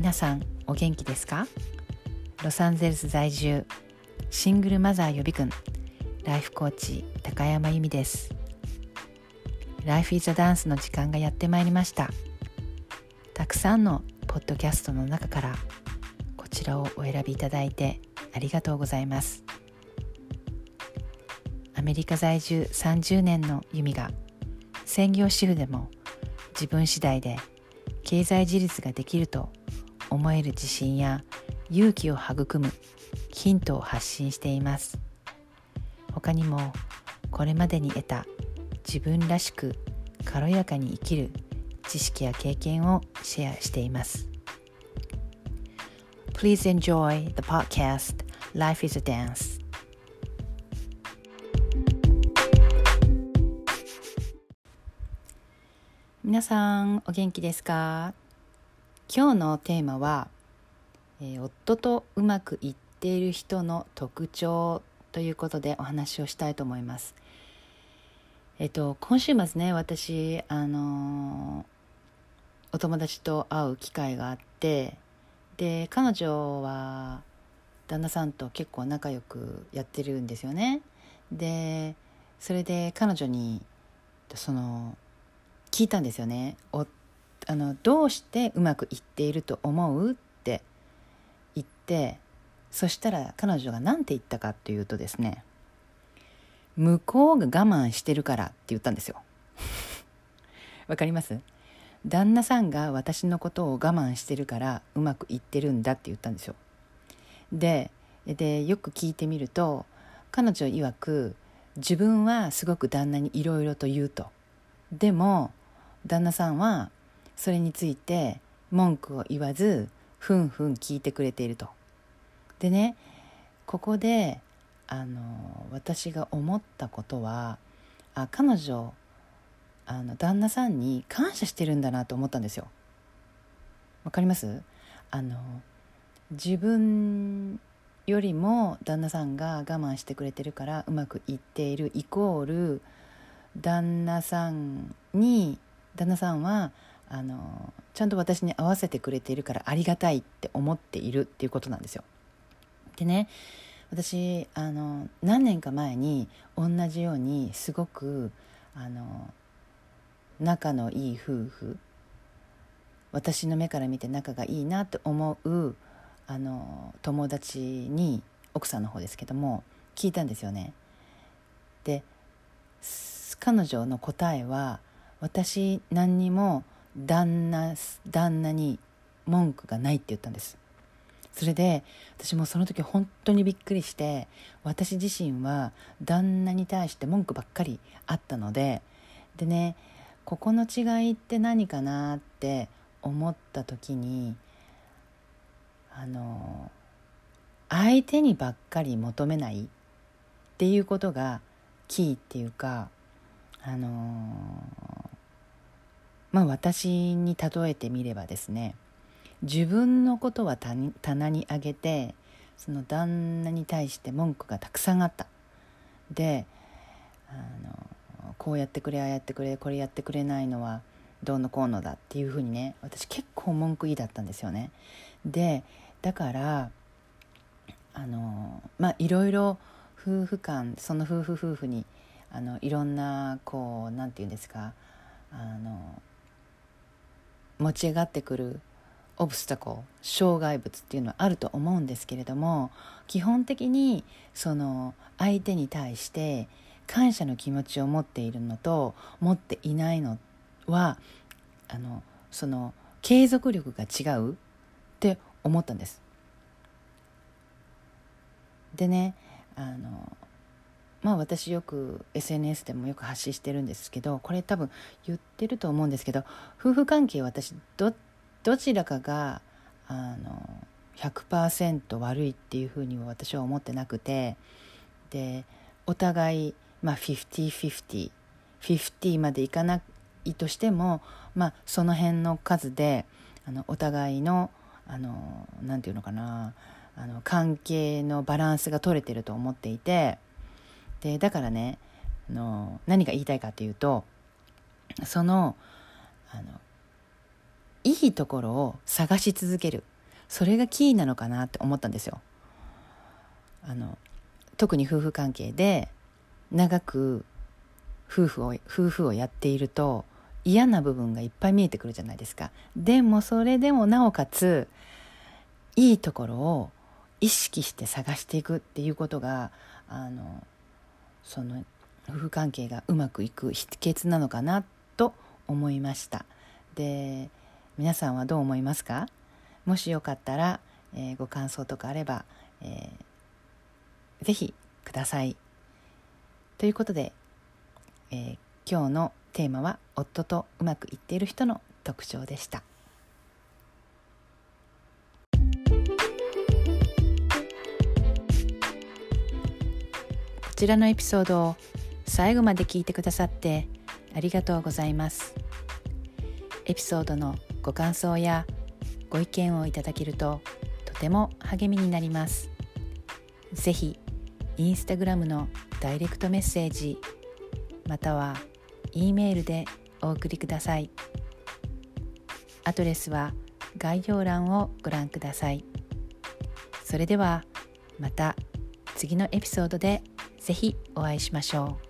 皆さんお元気ですか？ロサンゼルス在住シングルマザー予備軍ライフコーチ高山由美です。ライフイズダンスの時間がやってまいりました。たくさんのポッドキャストの中からこちらをお選びいただいてありがとうございます。アメリカ在住30年の由美が専業主婦でも自分次第で経済自立ができると思える自信や勇気を育むヒントを発信しています。他にもこれまでに得た自分らしく軽やかに生きる知識や経験をシェアしています。Please enjoy the podcast Life is a Dance. 皆さんお元気ですか今日のテーマは、えー、夫とうまくいっている人の特徴ということでお話をしたいと思います。えっと今週末ね私あのー、お友達と会う機会があってで彼女は旦那さんと結構仲良くやってるんですよね。でそれで彼女にその聞いたんですよね。あのどうしてうまくいっていると思うって言ってそしたら彼女が何て言ったかっていうとですね向こうが我慢してるからって言ったんですよ。わかります？旦那さんが私のことを我慢してるからうまくいってるんだって言ったんですよ。ででよく聞いてみると彼女曰く自分はすごく旦那にいろいろと言うと。でも旦那さんはそれについて文句を言わずふんふん聞いてくれていると。でねここであの私が思ったことはあ彼女あの旦那さんに感謝してるんだなと思ったんですよ。わかります？あの自分よりも旦那さんが我慢してくれてるからうまくいっているイコール旦那さんに旦那さんはあのちゃんと私に合わせてくれているからありがたいって思っているっていうことなんですよ。でね私あの何年か前に同じようにすごくあの仲のいい夫婦私の目から見て仲がいいなと思うあの友達に奥さんの方ですけども聞いたんですよね。で彼女の答えは私何にも旦那旦那に文句がないって言ったんです。それで私もその時本当にびっくりして私自身は旦那に対して文句ばっかりあったのででねここの違いって何かなって思った時にあの相手にばっかり求めないっていうことがキーっていうかあのまあ私に例えてみればですね自分のことは棚にあげてその旦那に対して文句がたくさんあった。であのこうやってくれああやってくれこれやってくれないのはどうのこうのだっていうふうにね私結構文句いいだったんですよね。でだからあのまあいろいろ夫婦間その夫婦夫婦にあのいろんなこう何て言うんですかあの持ち上がってくるオブスタコ障害物っていうのはあると思うんですけれども基本的にその相手に対して感謝の気持ちを持っているのと持っていないのはあのその継続力が違うって思ったんです。でねあのまあ私よく SNS でもよく発信してるんですけどこれ多分言ってると思うんですけど夫婦関係私どどちらかがあの100%悪いっていうふうには私は思ってなくてでお互い、まあ、505050 50までいかないとしても、まあ、その辺の数であのお互いの何て言うのかなあの関係のバランスが取れてると思っていて。でだからねあの何が言いたいかというとそのあのいいところを探し続けるそれがキーなのかなって思ったんですよ。あの特に夫婦関係で長く夫婦を夫婦をやっていると嫌な部分がいっぱい見えてくるじゃないですか。でもそれでもなおかついいところを意識して探していくっていうことがあのその夫婦関係がうまくいく秘訣なのかなと思いました。で皆さんはどう思いますか？もしよかったら、えー、ご感想とかあれば、えー、ぜひください。ということで、えー、今日のテーマは夫とうまくいっている人の特徴でした。ちらのエピソードを最後まで聞いてくださってありがとうございます。エピソードのご感想やご意見をいただけるととても励みになります。ぜひインスタグラムのダイレクトメッセージまたは E メールでお送りください。アドレスは概要欄をご覧ください。それではまた次のエピソードで。ぜひお会いしましょう。